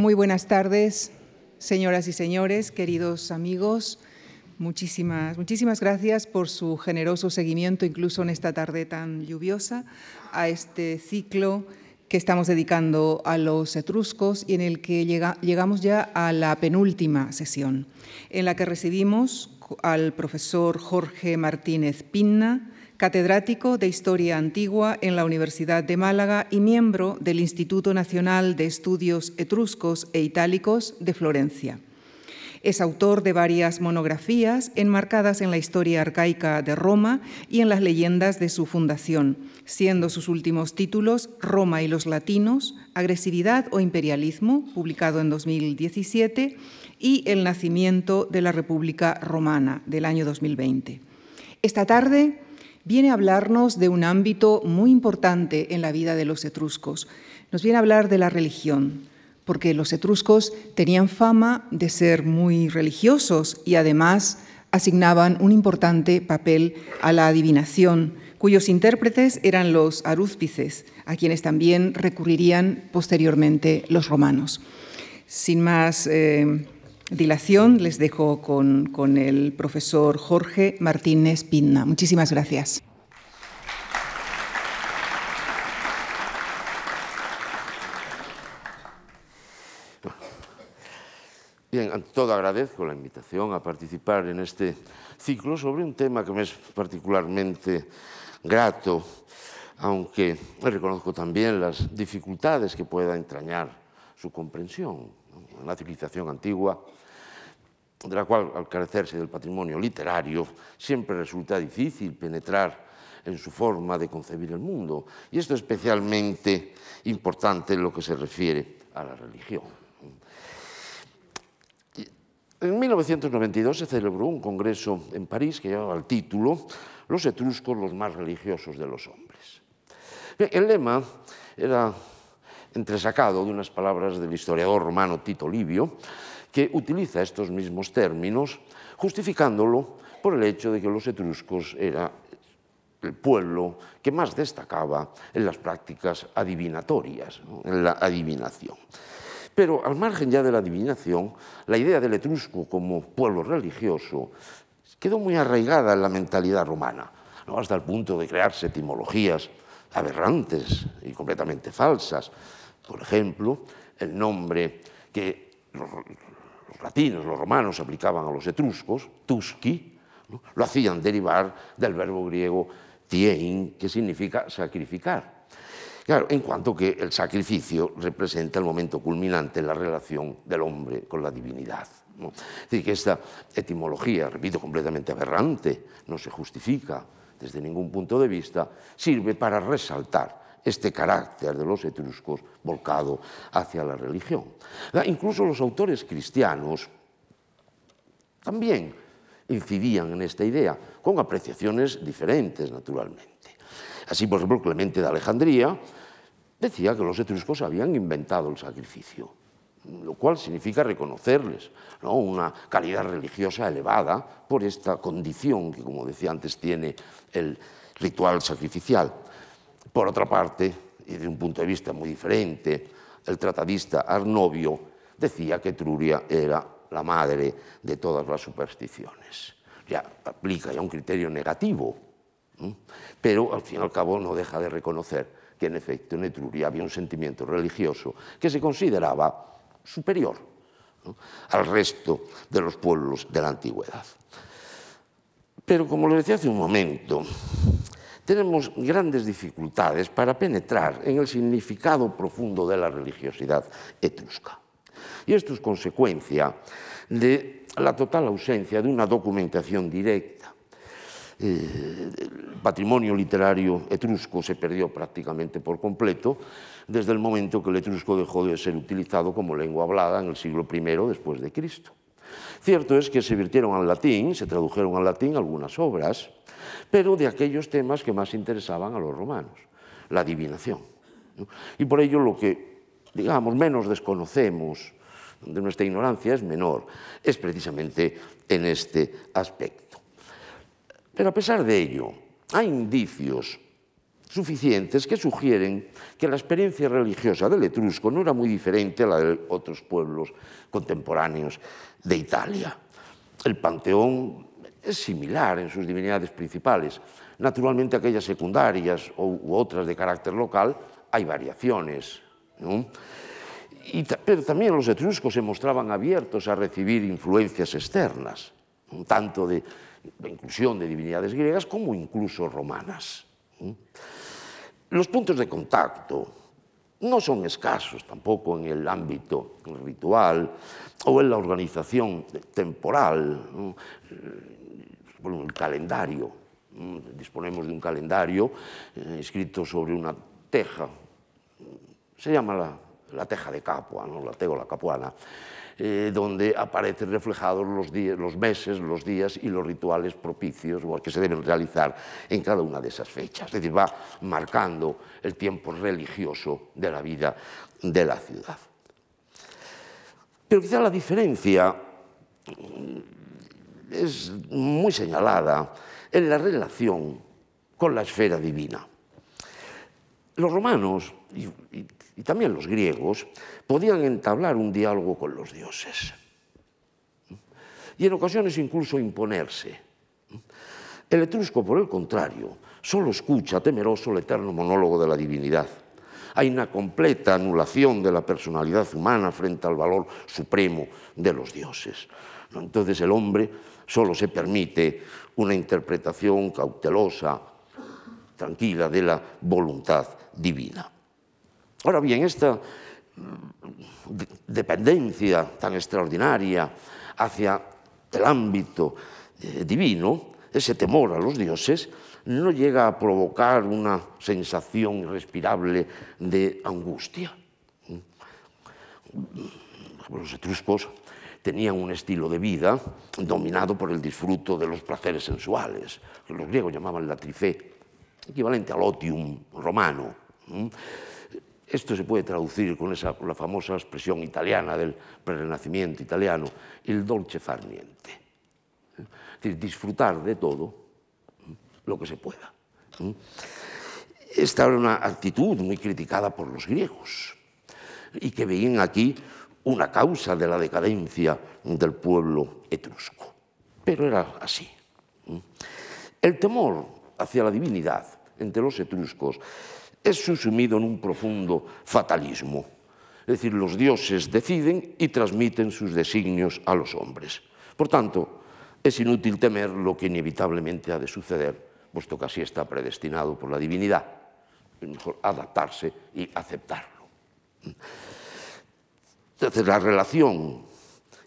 Muy buenas tardes, señoras y señores, queridos amigos. Muchísimas, muchísimas gracias por su generoso seguimiento, incluso en esta tarde tan lluviosa, a este ciclo que estamos dedicando a los etruscos y en el que llegamos ya a la penúltima sesión, en la que recibimos al profesor Jorge Martínez Pinna, catedrático de Historia Antigua en la Universidad de Málaga y miembro del Instituto Nacional de Estudios Etruscos e Itálicos de Florencia. Es autor de varias monografías enmarcadas en la historia arcaica de Roma y en las leyendas de su fundación, siendo sus últimos títulos Roma y los latinos, Agresividad o Imperialismo, publicado en 2017, y El nacimiento de la República Romana, del año 2020. Esta tarde viene a hablarnos de un ámbito muy importante en la vida de los etruscos. Nos viene a hablar de la religión, porque los etruscos tenían fama de ser muy religiosos y además asignaban un importante papel a la adivinación, cuyos intérpretes eran los arúspices, a quienes también recurrirían posteriormente los romanos. Sin más eh, dilación, les dejo con, el profesor Jorge Martínez Pinna. Muchísimas gracias. Bien, ante todo agradezco la invitación a participar en este ciclo sobre un tema que me es particularmente grato, aunque reconozco también las dificultades que pueda entrañar su comprensión. La civilización antigua de la cual, al carecerse del patrimonio literario, siempre resulta difícil penetrar en su forma de concebir el mundo. Y esto es especialmente importante en lo que se refiere a la religión. En 1992 se celebró un congreso en París que llevaba el título Los etruscos, los más religiosos de los hombres. El lema era entresacado de unas palabras del historiador romano Tito Livio, que utiliza estos mismos términos, justificándolo por el hecho de que los etruscos era el pueblo que más destacaba en las prácticas adivinatorias, en la adivinación. Pero al margen ya de la adivinación, la idea del etrusco como pueblo religioso quedó muy arraigada en la mentalidad romana, hasta el punto de crearse etimologías aberrantes y completamente falsas. Por ejemplo, el nombre que los latinos, los romanos aplicaban a los etruscos, tusci, lo hacían derivar del verbo griego tiein, que significa sacrificar. Claro, en cuanto que el sacrificio representa el momento culminante en la relación del hombre con la divinidad. Es decir, que esta etimología, repito, completamente aberrante, no se justifica desde ningún punto de vista, sirve para resaltar este carácter de los etruscos volcado hacia la religión. Incluso los autores cristianos también incidían en esta idea, con apreciaciones diferentes, naturalmente. Así, por ejemplo, Clemente de Alejandría decía que los etruscos habían inventado el sacrificio, lo cual significa reconocerles una calidad religiosa elevada por esta condición que, como decía antes, tiene el ritual sacrificial. Por otra parte, y desde un punto de vista muy diferente, el tratadista Arnovio decía que Etruria era la madre de todas las supersticiones. Ya aplica ya un criterio negativo, pero al fin y al cabo no deja de reconocer que en efecto en Etruria había un sentimiento religioso que se consideraba superior al resto de los pueblos de la antigüedad. Pero como lo decía hace un momento, tenemos grandes dificultades para penetrar en el significado profundo de la religiosidad etrusca. Y esto es consecuencia de la total ausencia de una documentación directa. Eh, el patrimonio literario etrusco se perdió prácticamente por completo desde el momento que el etrusco dejó de ser utilizado como lengua hablada en el siglo I después de Cristo. Cierto es que se virtieron al latín, se tradujeron al latín algunas obras, pero de aquellos temas que más interesaban a los romanos, la adivinación. Y por ello lo que, digamos, menos desconocemos, donde nuestra ignorancia es menor, es precisamente en este aspecto. Pero a pesar de ello, hay indicios suficientes que sugieren que la experiencia religiosa del etrusco no era muy diferente a la de otros pueblos contemporáneos de Italia. El panteón es similar en sus divinidades principales. Naturalmente aquellas secundarias u otras de carácter local hay variaciones. Y, pero también los etruscos se mostraban abiertos a recibir influencias externas, tanto de la inclusión de divinidades griegas como incluso romanas. Los puntos de contacto no son escasos tampoco en el ámbito ritual o en la organización temporal, ¿no? el calendario. Disponemos de un calendario eh, escrito sobre una teja, se llama la, la teja de Capua, ¿no? la tegola capuana, eh, donde aparecen reflejados los, días, los meses, los días y los rituales propicios que se deben realizar en cada una de esas fechas. Es decir, va marcando el tiempo religioso de la vida de la ciudad. Pero quizá la diferencia mm, es muy señalada en la relación con la esfera divina. Los romanos y, y también los griegos podían entablar un diálogo con los dioses y en ocasiones incluso imponerse. El etrusco, por el contrario, solo escucha temeroso el eterno monólogo de la divinidad. Hay una completa anulación de la personalidad humana frente al valor supremo de los dioses. Entonces el hombre solo se permite una interpretación cautelosa, tranquila de la voluntad divina. Ahora bien, esta dependencia tan extraordinaria hacia el ámbito eh, divino, ese temor a los dioses, no llega a provocar una sensación irrespirable de angustia. Los etruscos tenían un estilo de vida dominado por el disfruto de los placeres sensuales, que los griegos llamaban la trifé, equivalente al otium romano. Esto se puede traducir con, la famosa expresión italiana del prerenacimiento italiano, il dolce far niente. Es decir, disfrutar de todo lo que se pueda. Esta era una actitud muy criticada por los griegos y que veían aquí una causa de la decadencia del pueblo etrusco. Pero era así. El temor hacia la divinidad entre los etruscos es subsumido en un profundo fatalismo. Es decir, los dioses deciden y transmiten sus designios a los hombres. Por tanto, es inútil temer lo que inevitablemente ha de suceder, puesto que así está predestinado por la divinidad. Es mejor adaptarse y aceptarlo. Entonces, la relación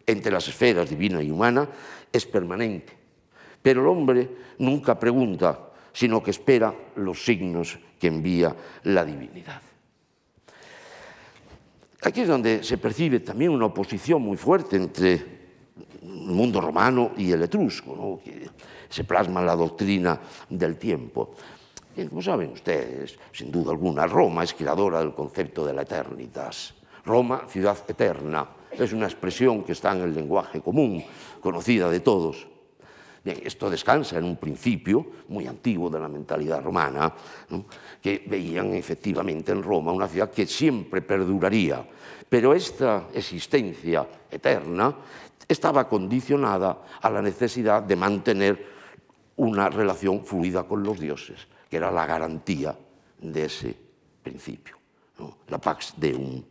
entre las esferas divina y humana es permanente, pero el hombre nunca pregunta, sino que espera los signos que envía la divinidad. Aquí es donde se percibe también una oposición muy fuerte entre el mundo romano y el etrusco, que se plasma la doctrina del tiempo. Y como saben ustedes, sin duda alguna, Roma es creadora del concepto de la eternitas. Roma, ciudad eterna, es una expresión que está en el lenguaje común, conocida de todos. Bien, esto descansa en un principio muy antiguo de la mentalidad romana, que veían efectivamente en Roma una ciudad que siempre perduraría, pero esta existencia eterna estaba condicionada a la necesidad de mantener una relación fluida con los dioses, que era la garantía de ese principio, la pax deum.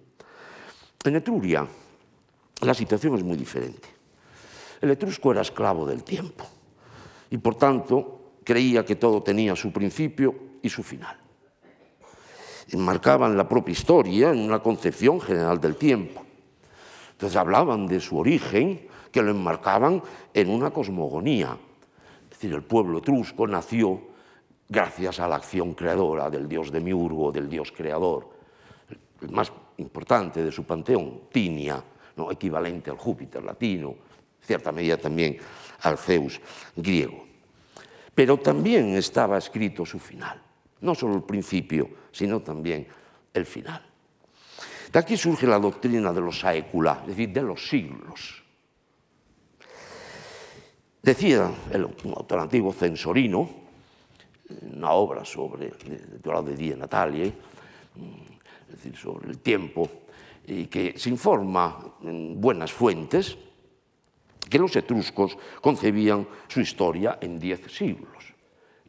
En Etruria la situación es muy diferente. El etrusco era esclavo del tiempo y por tanto creía que todo tenía su principio y su final. Enmarcaban la propia historia en una concepción general del tiempo. Entonces hablaban de su origen, que lo enmarcaban en una cosmogonía. Es decir, el pueblo etrusco nació gracias a la acción creadora del dios Demiurgo, del dios creador, el más importante de su panteón, Tinia, ¿no? equivalente al Júpiter latino, cierta medida también al Zeus griego. Pero también estaba escrito su final, no solo el principio, sino también el final. De aquí surge la doctrina de los saecula, es decir, de los siglos. Decía el autor antiguo Censorino, una obra sobre, titulado de Día Natalie, es decir, sobre el tiempo, y que se informa en buenas fuentes que los etruscos concebían su historia en diez siglos.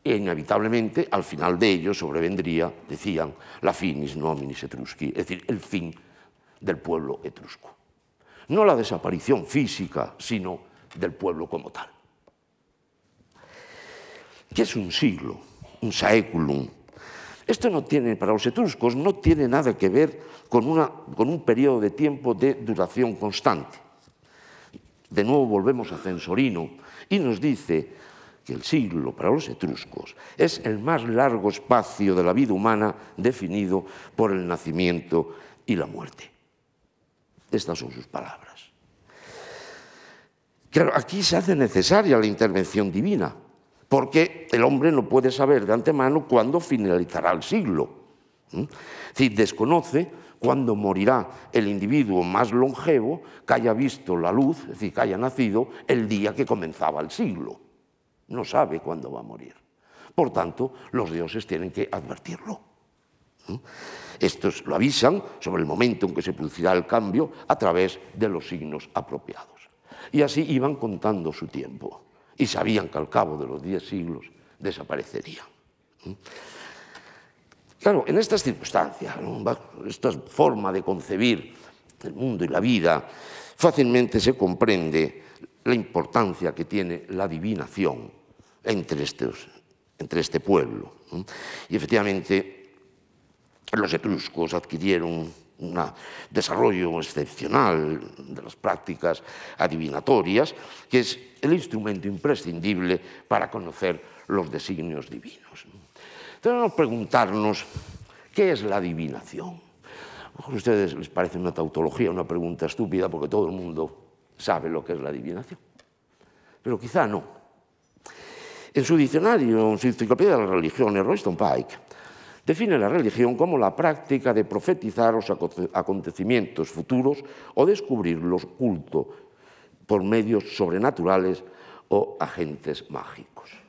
E inevitablemente, al final de ellos sobrevendría, decían, la finis nominis etrusci, es decir, el fin del pueblo etrusco. No la desaparición física, sino del pueblo como tal. ¿Qué es un siglo? Un saeculum. Esto no tiene, para los etruscos, no tiene nada que ver con, una, con un periodo de tiempo de duración constante. De nuevo volvemos a Censorino y nos dice que el siglo para los etruscos es el más largo espacio de la vida humana definido por el nacimiento y la muerte. Estas son sus palabras. Claro, aquí se hace necesaria la intervención divina, porque el hombre no puede saber de antemano cuándo finalizará el siglo. Es decir, desconoce cuándo morirá el individuo más longevo que haya visto la luz, es decir, que haya nacido el día que comenzaba el siglo. No sabe cuándo va a morir. Por tanto, los dioses tienen que advertirlo. Estos lo avisan sobre el momento en que se producirá el cambio a través de los signos apropiados. Y así iban contando su tiempo y sabían que al cabo de los diez siglos desaparecería. Claro, en estas circunstancias, esta forma de concebir el mundo y la vida, fácilmente se comprende la importancia que tiene la adivinación entre, este pueblo. Y efectivamente, los etruscos adquirieron un desarrollo excepcional de las prácticas adivinatorias, que es el instrumento imprescindible para conocer los designios divinos. Que preguntarnos qué es la adivinación. A ustedes les parece una tautología, una pregunta estúpida, porque todo el mundo sabe lo que es la adivinación. Pero quizá no. En su diccionario, en su enciclopedia de la religión, Royston Pike define la religión como la práctica de profetizar los acontecimientos futuros o descubrirlos culto por medios sobrenaturales o agentes mágicos.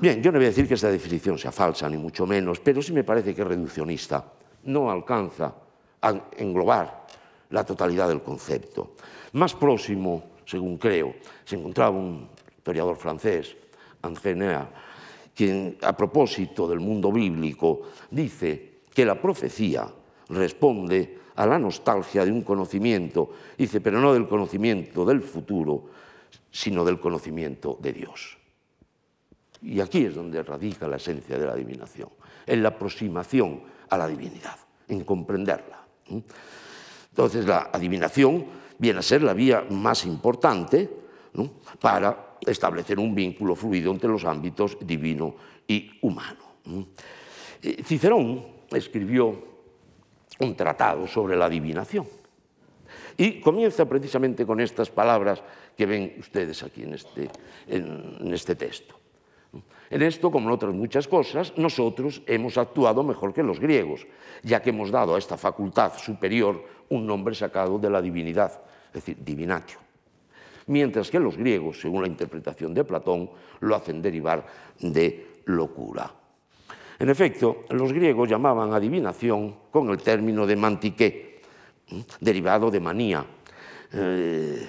Bien, yo no voy a decir que esta definición sea falsa, ni mucho menos, pero sí me parece que es reduccionista. No alcanza a englobar la totalidad del concepto. Más próximo, según creo, se encontraba un historiador francés, André Nea, quien a propósito del mundo bíblico dice que la profecía responde a la nostalgia de un conocimiento, dice, pero no del conocimiento del futuro, sino del conocimiento de Dios. Y aquí es donde radica la esencia de la adivinación, en la aproximación a la divinidad, en comprenderla. Entonces la adivinación viene a ser la vía más importante para establecer un vínculo fluido entre los ámbitos divino y humano. Eh, Cicerón escribió un tratado sobre la adivinación y comienza precisamente con estas palabras que ven ustedes aquí en este, en este texto. En esto, como en otras muchas cosas, nosotros hemos actuado mejor que los griegos, ya que hemos dado a esta facultad superior un nombre sacado de la divinidad, es decir, divinatio. Mientras que los griegos, según la interpretación de Platón, lo hacen derivar de locura. En efecto, los griegos llamaban adivinación con el término de mantiqué, derivado de manía. Eh,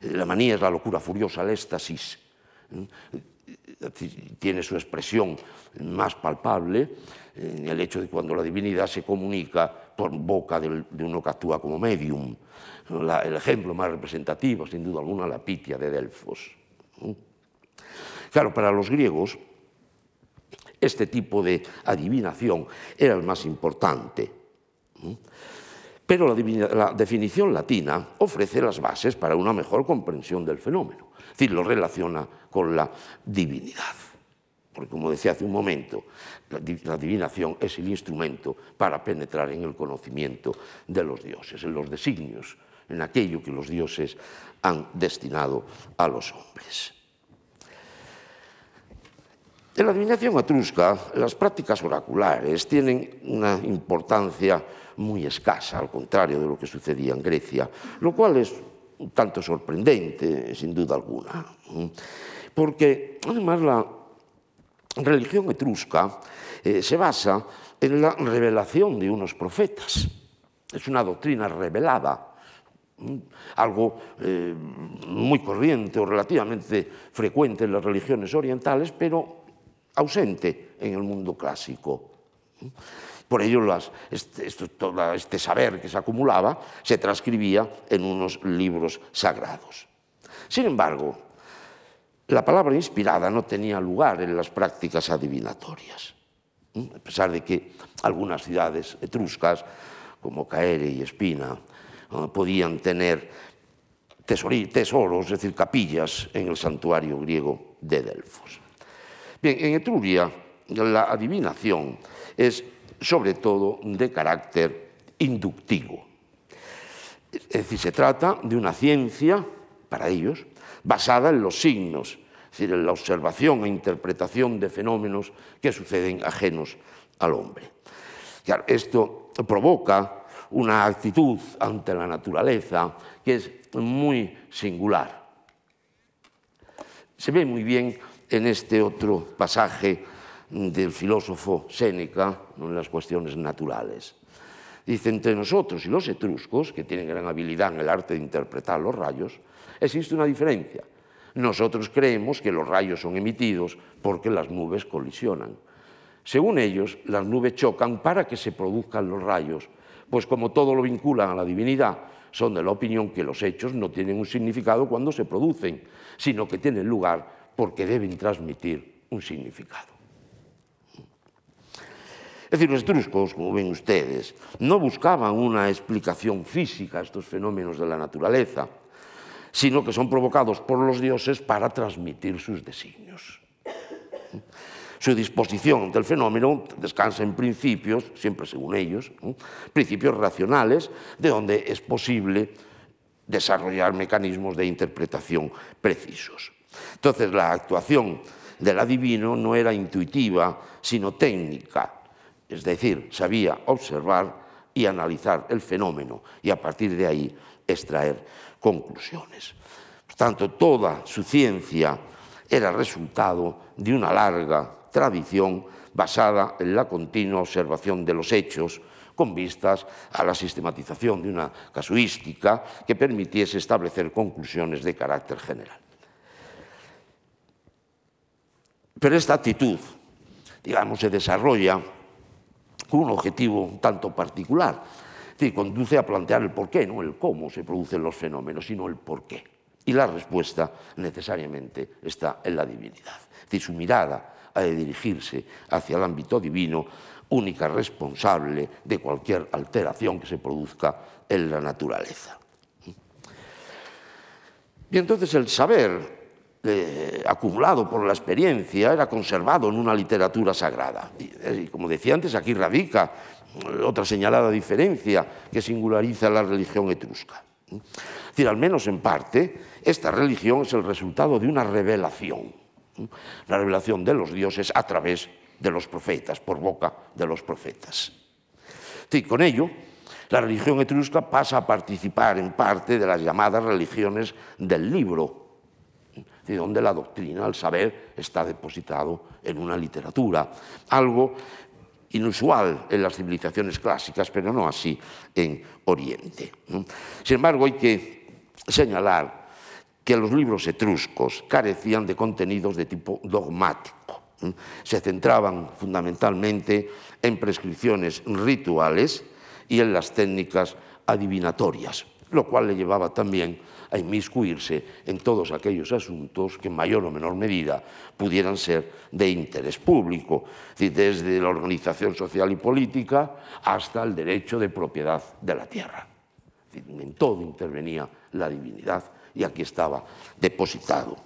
la manía es la locura furiosa, el éxtasis tiene su expresión más palpable en el hecho de cuando la divinidad se comunica por boca de uno que actúa como medium. el ejemplo más representativo, sin duda alguna, la Pitia de Delfos. Claro, para los griegos, este tipo de adivinación era el más importante. Pero la, definición latina ofrece las bases para una mejor comprensión del fenómeno, es decir, lo relaciona con la divinidad. Porque como decía hace un momento, la, adivinación es el instrumento para penetrar en el conocimiento de los dioses, en los designios, en aquello que los dioses han destinado a los hombres. En la adivinación etrusca, las prácticas oraculares tienen una importancia muy escasa, al contrario de lo que sucedía en Grecia, lo cual es un tanto sorprendente, sin duda alguna, porque además la religión etrusca eh, se basa en la revelación de unos profetas. Es una doctrina revelada, algo eh, muy corriente o relativamente frecuente en las religiones orientales, pero ausente en el mundo clásico. Por ello, este, todo este saber que se acumulaba se transcribía en unos libros sagrados. Sin embargo, la palabra inspirada no tenía lugar en las prácticas adivinatorias, a pesar de que algunas ciudades etruscas, como Caere y Espina, podían tener tesoros, es decir, capillas en el santuario griego de Delfos. Bien, en Etruria la adivinación es sobre todo de carácter inductivo. Es decir, se trata de una ciencia, para ellos, basada en los signos, es decir, en la observación e interpretación de fenómenos que suceden ajenos al hombre. Esto provoca una actitud ante la naturaleza que es muy singular. Se ve muy bien en este otro pasaje del filósofo Séneca en las cuestiones naturales. Dice, entre nosotros y los etruscos, que tienen gran habilidad en el arte de interpretar los rayos, existe una diferencia. Nosotros creemos que los rayos son emitidos porque las nubes colisionan. Según ellos, las nubes chocan para que se produzcan los rayos, pues como todo lo vinculan a la divinidad, son de la opinión que los hechos no tienen un significado cuando se producen, sino que tienen lugar porque deben transmitir un significado. Es decir, los etruscos, como ven ustedes, no buscaban una explicación física a estos fenómenos de la naturaleza, sino que son provocados por los dioses para transmitir sus designios. Su disposición del fenómeno descansa en principios, siempre según ellos, principios racionales, de donde es posible desarrollar mecanismos de interpretación precisos. Entonces, la actuación del adivino no era intuitiva, sino técnica, es decir, sabía observar y analizar el fenómeno y a partir de ahí extraer conclusiones. Por tanto, toda su ciencia era resultado de una larga tradición basada en la continua observación de los hechos con vistas a la sistematización de una casuística que permitiese establecer conclusiones de carácter general. Pero esta actitud, digamos, se desarrolla con un objetivo un tanto particular. Es conduce a plantear el por qué, no el cómo se producen los fenómenos, sino el por qué. Y la respuesta necesariamente está en la divinidad. Es su mirada ha de dirigirse hacia el ámbito divino, única responsable de cualquier alteración que se produzca en la naturaleza. Y entonces el saber eh, acumulado por la experiencia era conservado en una literatura sagrada. Eh, y, como decía antes, aquí radica otra señalada diferencia que singulariza la religión etrusca. Es al menos en parte, esta religión es el resultado de una revelación, la revelación de los dioses a través de los profetas, por boca de los profetas. Y con ello, la religión etrusca pasa a participar en parte de las llamadas religiones del libro, de donde la doctrina, el saber, está depositado en una literatura, algo inusual en las civilizaciones clásicas, pero no así en Oriente. Sin embargo, hay que señalar que los libros etruscos carecían de contenidos de tipo dogmático. Se centraban fundamentalmente en prescripciones rituales y en las técnicas adivinatorias, lo cual le llevaba también a inmiscuirse en todos aquellos asuntos que en mayor o menor medida pudieran ser de interés público, desde la organización social y política hasta el derecho de propiedad de la tierra. En todo intervenía la divinidad y aquí estaba depositado.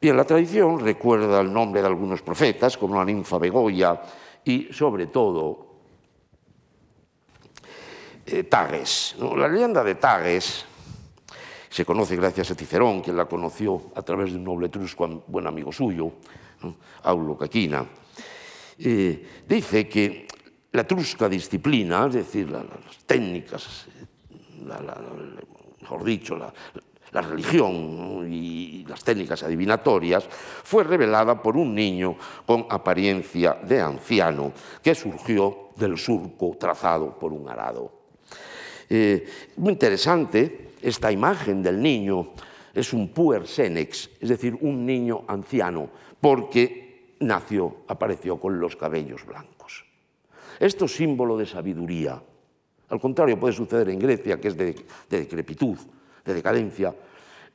Bien, la tradición recuerda el nombre de algunos profetas, como la ninfa Begoya y, sobre todo, eh, Tages. La leyenda de Tages se conoce gracias a Cicerón, quien la conoció a través de un noble etrusco, buen amigo suyo, Aulo Caquina. Eh, dice que la etrusca disciplina, es decir, las técnicas, mejor dicho, la, la religión y las técnicas adivinatorias, fue revelada por un niño con apariencia de anciano que surgió del surco trazado por un arado. Eh, muy interesante esta imagen del niño, es un puer senex, es decir, un niño anciano, porque nació, apareció con los cabellos blancos. Esto es símbolo de sabiduría. Al contrario, puede suceder en Grecia, que es de, de decrepitud, de decadencia.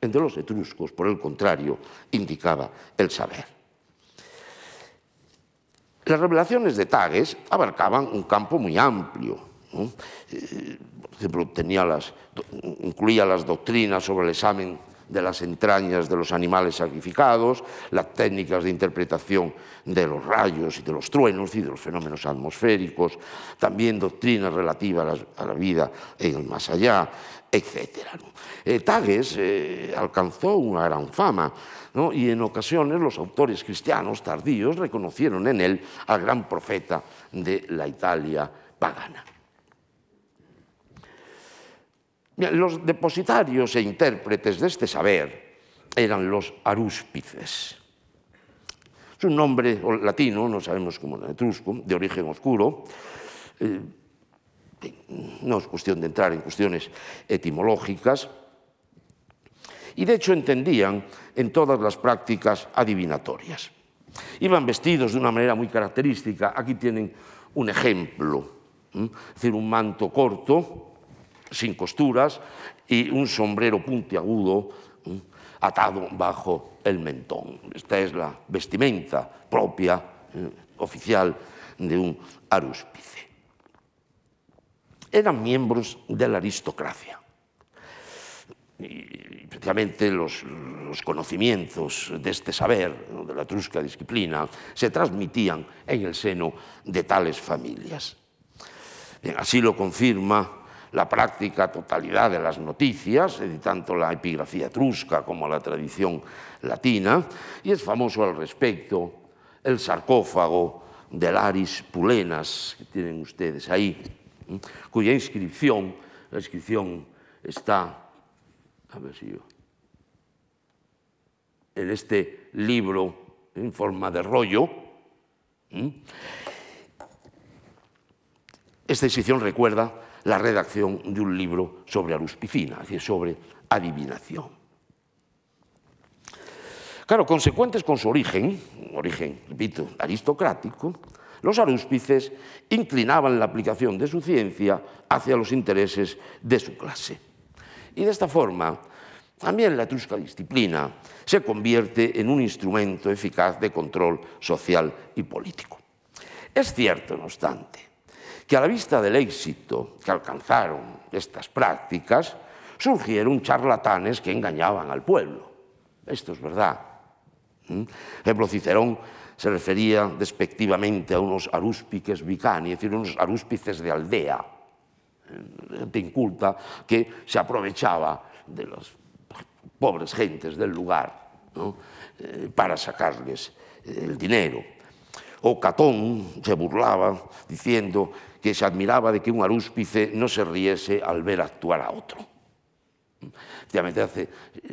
Entre los etruscos, por el contrario, indicaba el saber. Las revelaciones de Tages abarcaban un campo muy amplio. Eh, por ejemplo, incluía las doctrinas sobre el examen de las entrañas de los animales sacrificados, las técnicas de interpretación de los rayos y de los truenos y de los fenómenos atmosféricos, también doctrinas relativas a la vida en el más allá, etc. Eh, Tages eh, alcanzó una gran fama y en ocasiones los autores cristianos tardíos reconocieron en él al gran profeta de la Italia pagana. Los depositarios e intérpretes de este saber eran los arúspices. Es un nombre latino, no sabemos cómo etrusco, de origen oscuro. Eh, no es cuestión de entrar en cuestiones etimológicas. Y de hecho entendían en todas las prácticas adivinatorias. Iban vestidos de una manera muy característica. Aquí tienen un ejemplo, es decir, un manto corto, sin costuras y un sombrero puntiagudo atado bajo el mentón. Esta es la vestimenta propia, oficial, de un arúspice. Eran miembros de la aristocracia. Y especialmente los, conocimientos de este saber, de la etrusca disciplina, se transmitían en el seno de tales familias. Así lo confirma la práctica totalidad de las noticias, tanto la epigrafía etrusca como la tradición latina, y es famoso al respecto el sarcófago de Laris Pulenas, que tienen ustedes ahí, cuya inscripción, la inscripción está, a ver si yo, en este libro en forma de rollo, esta inscripción recuerda la redacción de un libro sobre aruspicina, es decir, sobre adivinación. Claro, consecuentes con su origen, origen, repito, aristocrático, los arúspices inclinaban la aplicación de su ciencia hacia los intereses de su clase. Y de esta forma, también la etrusca disciplina se convierte en un instrumento eficaz de control social y político. Es cierto, no obstante, que a la vista del éxito que alcanzaron estas prácticas, surgieron charlatanes que engañaban al pueblo. Esto es verdad. ¿Mm? Ejemplo, Cicerón se refería despectivamente a unos arúspiques vicani, es decir, unos arúspices de aldea, gente inculta que se aprovechaba de las pobres gentes del lugar eh, para sacarles el dinero. O Catón se burlaba diciendo que se admiraba de que un arúspice no se riese al ver actuar a otro. Efectivamente hace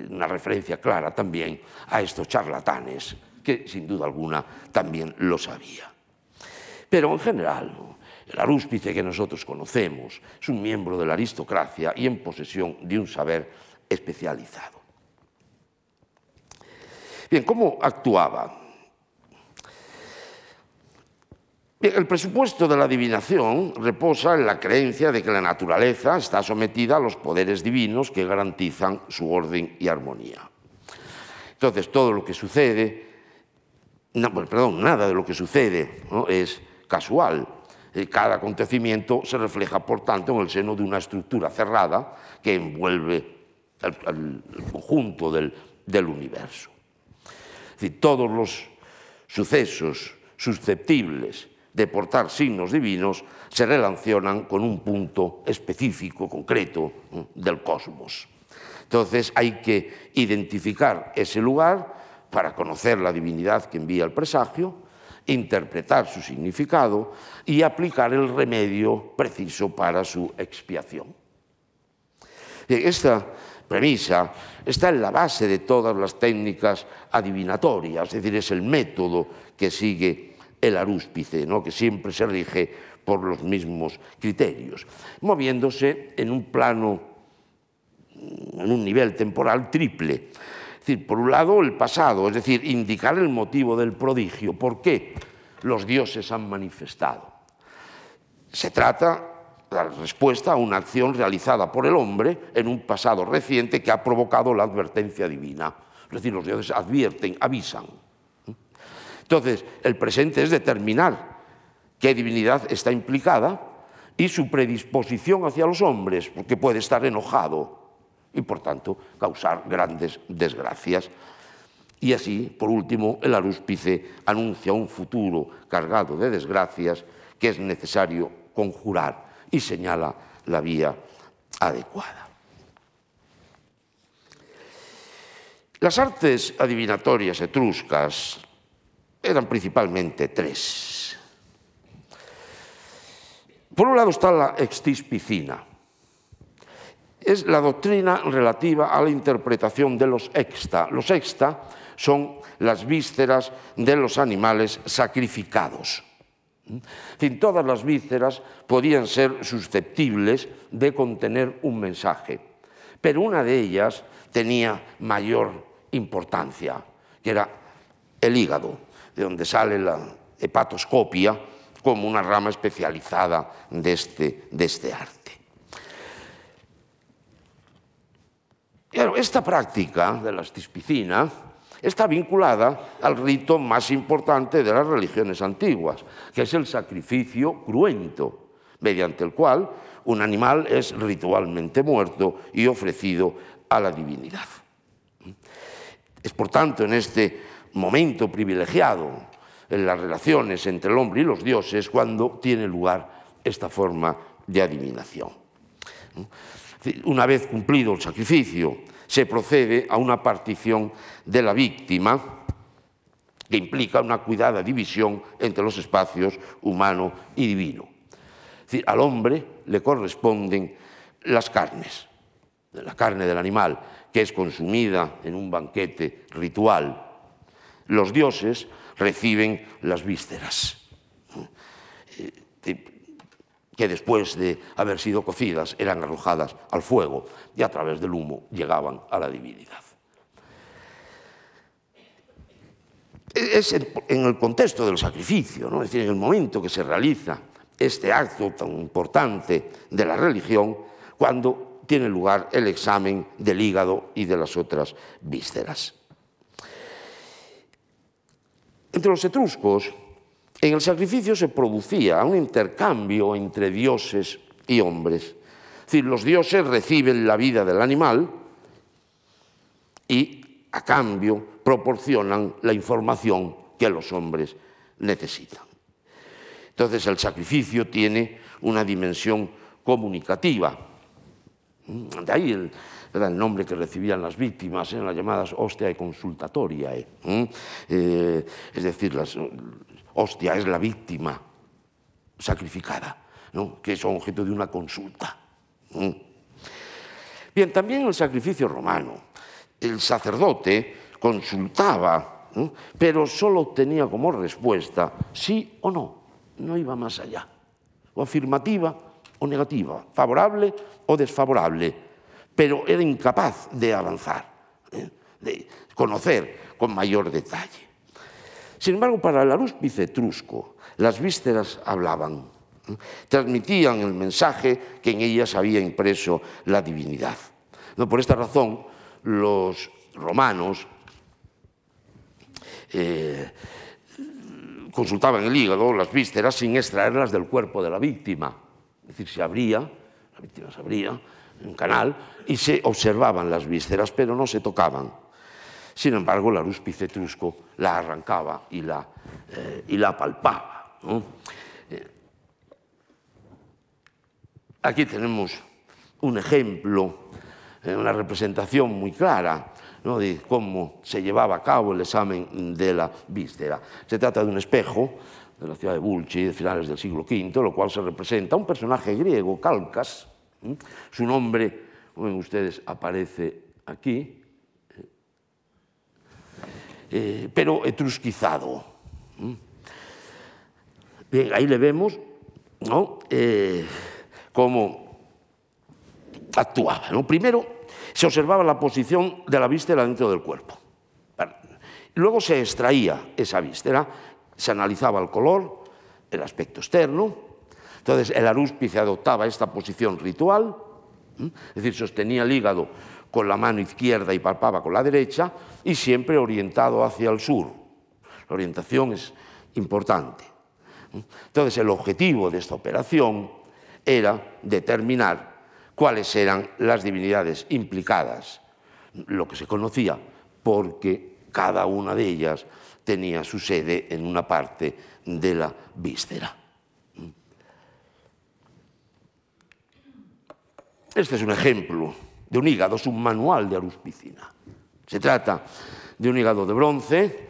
una referencia clara también a estos charlatanes, que sin duda alguna también lo sabía. Pero en general, el arúspice que nosotros conocemos es un miembro de la aristocracia y en posesión de un saber especializado. Bien, ¿cómo actuaba? El presupuesto de la adivinación reposa en la creencia de que la naturaleza está sometida a los poderes divinos que garantizan su orden y armonía. Entonces, todo lo que sucede, no, perdón, nada de lo que sucede es casual. Eh, cada acontecimiento se refleja, por tanto, en el seno de una estructura cerrada que envuelve el, conjunto del, universo. Todos los sucesos susceptibles de portar signos divinos se relacionan con un punto específico, concreto del cosmos. Entonces hay que identificar ese lugar para conocer la divinidad que envía el presagio, interpretar su significado y aplicar el remedio preciso para su expiación. Esta premisa está en la base de todas las técnicas adivinatorias, es decir, es el método que sigue el arúspice, ¿no? que siempre se rige por los mismos criterios, moviéndose en un plano, en un nivel temporal triple. Es decir, por un lado el pasado, es decir, indicar el motivo del prodigio, por qué los dioses han manifestado. Se trata la respuesta a una acción realizada por el hombre en un pasado reciente que ha provocado la advertencia divina. Es decir, los dioses advierten, avisan. Entonces, el presente es determinar qué divinidad está implicada y su predisposición hacia los hombres, porque puede estar enojado y, por tanto, causar grandes desgracias. Y así, por último, el arúspice anuncia un futuro cargado de desgracias que es necesario conjurar y señala la vía adecuada. Las artes adivinatorias etruscas eran principalmente tres. Por un lado está la extispicina. Es la doctrina relativa a la interpretación de los exta. Los exta son las vísceras de los animales sacrificados. En todas las vísceras podían ser susceptibles de contener un mensaje, pero una de ellas tenía mayor importancia, que era el hígado, de donde sale la hepatoscopia como una rama especializada de este, de este arte. esta práctica de la astispicina está vinculada al rito más importante de las religiones antiguas, que es el sacrificio cruento, mediante el cual un animal es ritualmente muerto y ofrecido a la divinidad. Es por tanto en este momento privilegiado en las relaciones entre el hombre y los dioses cuando tiene lugar esta forma de adivinación. Una vez cumplido el sacrificio, se procede a una partición de la víctima que implica una cuidada división entre los espacios humano y divino. Al hombre le corresponden las carnes, la carne del animal, que es consumida en un banquete ritual. Los dioses reciben las vísceras, eh, que después de haber sido cocidas eran arrojadas al fuego y a través del humo llegaban a la divinidad. Es en el contexto del sacrificio, ¿no? es decir, en el momento que se realiza este acto tan importante de la religión, cuando tiene lugar el examen del hígado y de las otras vísceras. Entre los etruscos, en el sacrificio se producía un intercambio entre dioses y hombres. Es decir, los dioses reciben la vida del animal y a cambio proporcionan la información que los hombres necesitan. Entonces el sacrificio tiene una dimensión comunicativa. De ahí el, era el nombre que recibían las víctimas en las llamadas hostia y consultatoria. ¿eh? Eh, es decir, las, hostia, es la víctima sacrificada, que es objeto de una consulta. Bien, también el sacrificio romano. El sacerdote consultaba, pero solo obtenía como respuesta sí o no, no iba más allá, o afirmativa o negativa, favorable o desfavorable, pero era incapaz de avanzar, ¿eh? de conocer con mayor detalle. Sin embargo, para el arúspice etrusco, las vísceras hablaban, transmitían el mensaje que en ellas había impreso la divinidad. Por esta razón, los romanos eh, consultaban el hígado, las vísceras, sin extraerlas del cuerpo de la víctima. Es decir, se abría, la víctima se abría, un canal, y se observaban las vísceras, pero no se tocaban. Sin embargo, la luz etrusco la arrancaba y la, eh, y la palpaba. Eh, aquí tenemos un ejemplo, eh, una representación muy clara de cómo se llevaba a cabo el examen de la víscera. Se trata de un espejo de la ciudad de Bulci, de finales del siglo V, lo cual se representa a un personaje griego, Calcas. Su nombre como ven ustedes, aparece aquí, eh, pero etrusquizado. Bien, ahí le vemos ¿no? eh, cómo actuaba. Primero se observaba la posición de la víscera dentro del cuerpo. Luego se extraía esa víscera, se analizaba el color, el aspecto externo. Entonces el arúspice adoptaba esta posición ritual, es decir, sostenía el hígado con la mano izquierda y palpaba con la derecha y siempre orientado hacia el sur. La orientación es importante. Entonces el objetivo de esta operación era determinar cuáles eran las divinidades implicadas, lo que se conocía porque cada una de ellas tenía su sede en una parte de la víscera. Este es un ejemplo de un hígado, es un manual de aruspicina. Se trata de un hígado de bronce,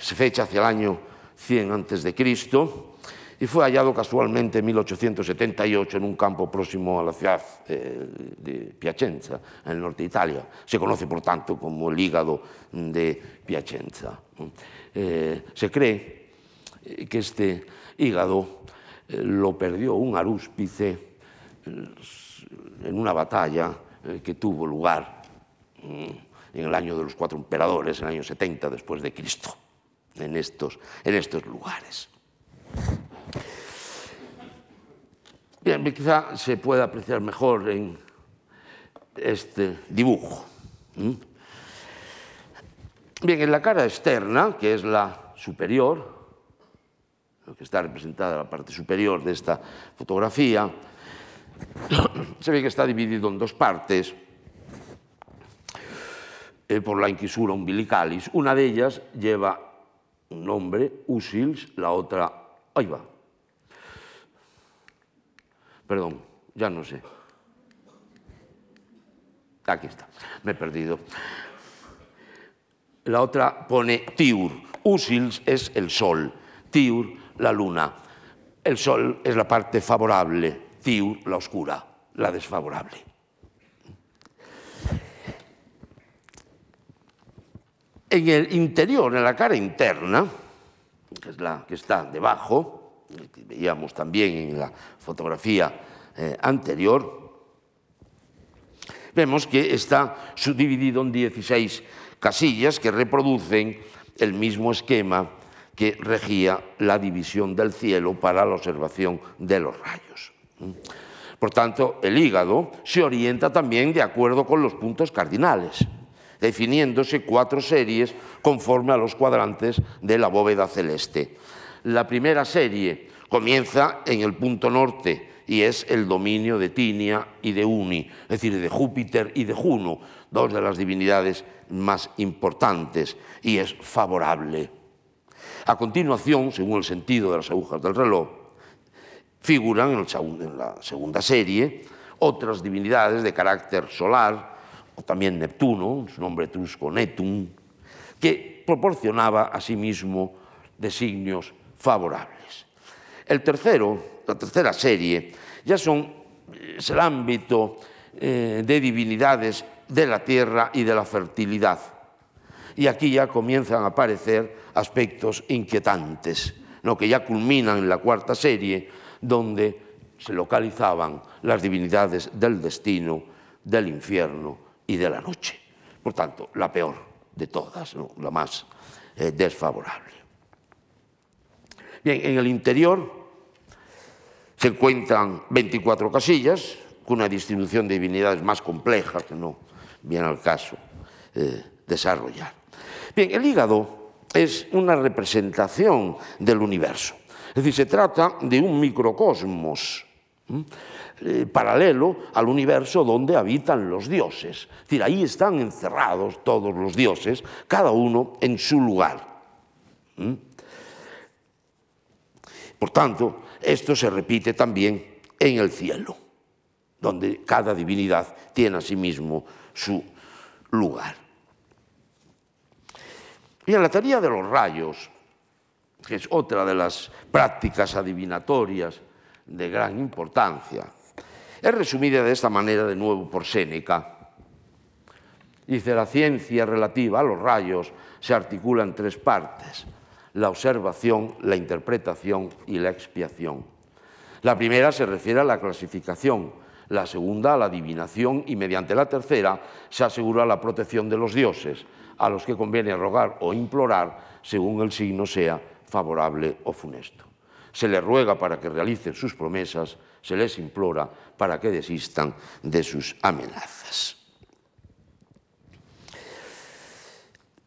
se fecha hacia el año 100 antes de Cristo, y fue hallado casualmente en 1878 en un campo próximo a la ciudad eh, de Piacenza, en el norte de Italia. Se conoce, por tanto, como el hígado de Piacenza. Eh, se cree eh, que este hígado lo perdió un arúspice en una batalla eh, que tuvo lugar mm, en el año de los cuatro emperadores, en el año 70 después de Cristo, en estos, en estos lugares. Bien, quizá se pueda apreciar mejor en este dibujo. Bien, en la cara externa, que es la superior, lo que está representada la parte superior de esta fotografía, se ve que está dividido en dos partes eh, por la inquisura umbilicalis. Una de ellas lleva un nombre, Usils, la otra, ahí va, Perdón, ya no sé. Aquí está, me he perdido. La otra pone Tiur. Usils es el sol, Tiur la luna. El sol es la parte favorable, La oscura, la desfavorable. En el interior, en la cara interna, que es la que está debajo, que veíamos también en la fotografía eh, anterior, vemos que está subdividido en 16 casillas que reproducen el mismo esquema que regía la división del cielo para la observación de los rayos. Por tanto, el hígado se orienta también de acuerdo con los puntos cardinales, definiéndose cuatro series conforme a los cuadrantes de la bóveda celeste. La primera serie comienza en el punto norte y es el dominio de Tinia y de Uni, es decir, de Júpiter y de Juno, dos de las divinidades más importantes, y es favorable. A continuación, según el sentido de las agujas del reloj, figuran en la segunda serie otras divinidades de carácter solar, o también Neptuno, su nombre etrusco Netum, que proporcionaba asimismo designios favorables. El tercero, la tercera serie, ya son, es el ámbito eh, de divinidades de la tierra y de la fertilidad. Y aquí ya comienzan a aparecer aspectos inquietantes, ¿no? que ya culminan en la cuarta serie, donde se localizaban las divinidades del destino, del infierno y de la noche. Por tanto, la peor de todas, la más eh, desfavorable. Bien, en el interior se encuentran 24 casillas, con una distribución de divinidades más compleja que no viene al caso eh, desarrollar. Bien, el hígado es una representación del universo. Es decir, se trata de un microcosmos eh, paralelo al universo donde habitan los dioses. Es decir, ahí están encerrados todos los dioses, cada uno en su lugar. Por tanto, esto se repite también en el cielo, donde cada divinidad tiene asimismo su lugar. Y en la teoría de los rayos, que es otra de las prácticas adivinatorias de gran importancia, Es resumida de esta manera de nuevo por Séneca. Dice, la ciencia relativa a los rayos se articula en tres partes, la observación, la interpretación y la expiación. La primera se refiere a la clasificación, la segunda a la adivinación y mediante la tercera se asegura la protección de los dioses, a los que conviene rogar o implorar según el signo sea favorable o funesto. Se les ruega para que realicen sus promesas, se les implora para que desistan de sus amenazas.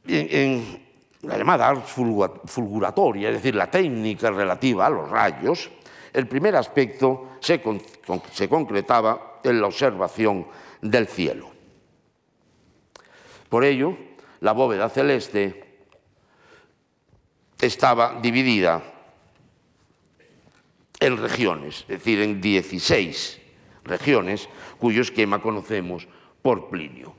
En, la llamada ars fulguratoria, es decir, la técnica relativa a los rayos, el primer aspecto se, se concretaba en la observación del cielo. Por ello, la bóveda celeste estaba dividida en regiones, es decir, en 16 regiones cuyo esquema conocemos por Plinio.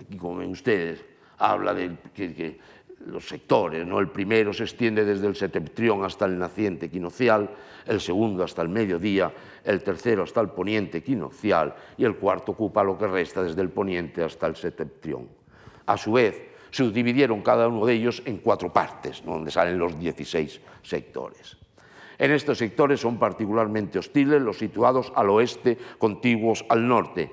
aquí como ven ustedes, habla de que, los sectores, ¿no? el primero se extiende desde el septentrión hasta el naciente equinoccial, el segundo hasta el mediodía, el tercero hasta el poniente equinoccial y el cuarto ocupa lo que resta desde el poniente hasta el septentrión. A su vez, subdividieron cada uno de ellos en cuatro partes, donde salen los 16 sectores. En estos sectores son particularmente hostiles los situados al oeste, contiguos al norte.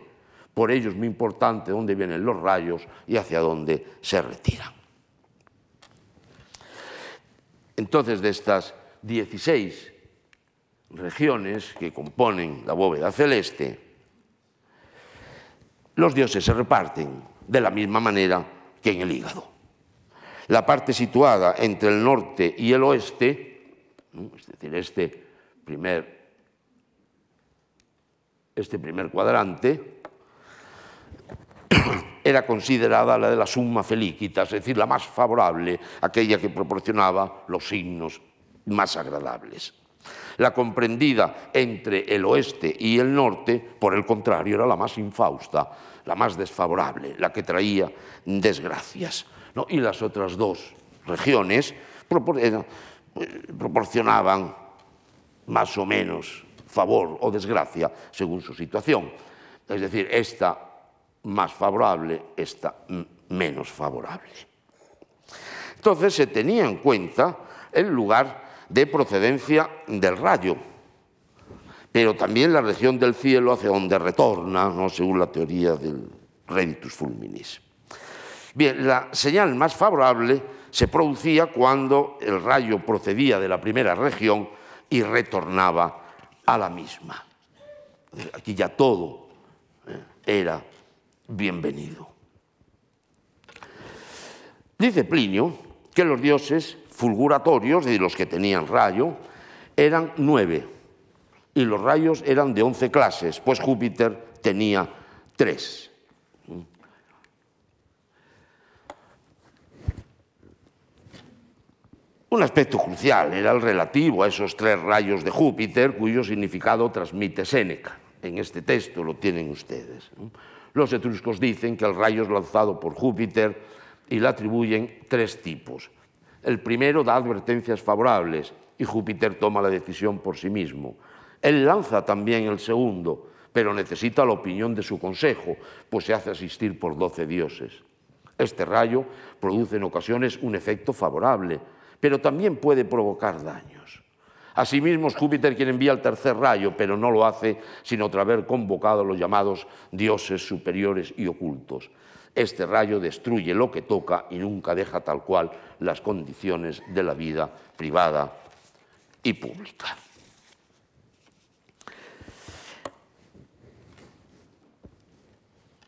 Por ello es muy importante dónde vienen los rayos y hacia dónde se retiran. Entonces, de estas 16 regiones que componen la bóveda celeste, los dioses se reparten de la misma manera que en el hígado. La parte situada entre el norte y el oeste, es decir, este primer, este primer cuadrante, era considerada la de la summa felicitas, es decir, la más favorable, aquella que proporcionaba los signos más agradables. La comprendida entre el oeste y el norte, por el contrario, era la más infausta, la más desfavorable, la que traía desgracias. Y las otras dos regiones eh, proporcionaban más o menos favor o desgracia según su situación. Es decir, esta más favorable, esta menos favorable. Entonces se tenía en cuenta el lugar de procedencia del rayo, pero también la región del cielo hacia donde retorna, ¿no? según la teoría del reditus fulminis. Bien, la señal más favorable se producía cuando el rayo procedía de la primera región y retornaba a la misma. Aquí ya todo ¿eh? era bienvenido. Dice Plinio que los dioses fulguratorios, de los que tenían rayo, eran nueve y los rayos eran de 11 clases, pues Júpiter tenía tres. Un aspecto crucial era el relativo a esos tres rayos de Júpiter, cuyo significado transmite Séneca. En este texto lo tienen ustedes. Los etruscos dicen que el rayo es lanzado por Júpiter y le atribuyen tres tipos. El primero da advertencias favorables y Júpiter toma la decisión por sí mismo. Él lanza también el segundo, pero necesita la opinión de su consejo, pues se hace asistir por doce dioses. Este rayo produce en ocasiones un efecto favorable, pero también puede provocar daños. Asimismo, Júpiter quien envía el tercer rayo, pero no lo hace sin otra haber convocado a los llamados dioses superiores y ocultos. Este rayo destruye lo que toca y nunca deja tal cual las condiciones de la vida privada y pública.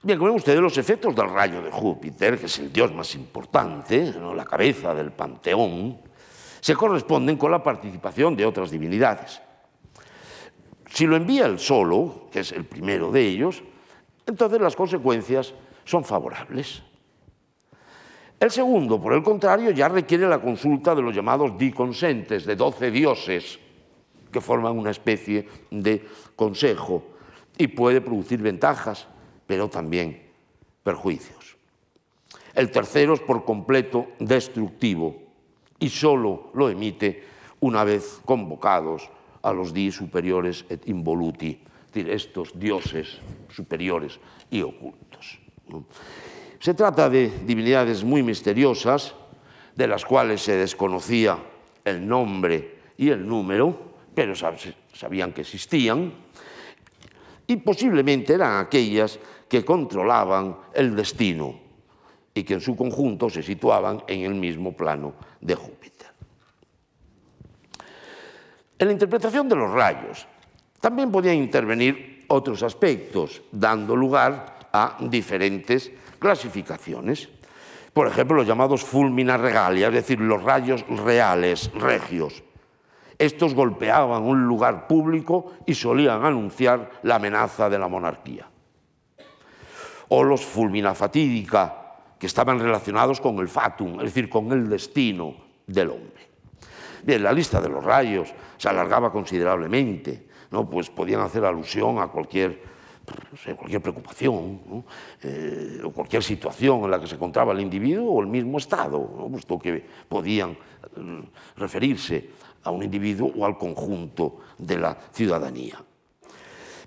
Bien, como ven ustedes, los efectos del rayo de Júpiter, que es el dios más importante, la cabeza del panteón, se corresponden con la participación de otras divinidades. Si lo envía él solo, que es el primero de ellos, entonces las consecuencias son favorables. El segundo, por el contrario, ya requiere la consulta de los llamados diconsentes, de doce dioses, que forman una especie de consejo, y puede producir ventajas pero también perjuicios. El tercero es por completo destructivo y solo lo emite una vez convocados a los di superiores et involuti, es decir, estos dioses superiores y ocultos. Se trata de divinidades muy misteriosas, de las cuales se desconocía el nombre y el número, pero sabían que existían, y posiblemente eran aquellas que controlaban el destino y que en su conjunto se situaban en el mismo plano de Júpiter. En la interpretación de los rayos también podían intervenir otros aspectos, dando lugar a diferentes clasificaciones. Por ejemplo, los llamados fulmina regalia, es decir, los rayos reales, regios. Estos golpeaban un lugar público y solían anunciar la amenaza de la monarquía. O los fulmina fatídica, que estaban relacionados con el fatum, es decir, con el destino del hombre. Bien, la lista de los rayos se alargaba considerablemente, ¿no? pues podían hacer alusión a cualquier, cualquier preocupación eh, o cualquier situación en la que se encontraba el individuo o el mismo estado, puesto que podían eh, referirse a un individuo o al conjunto de la ciudadanía.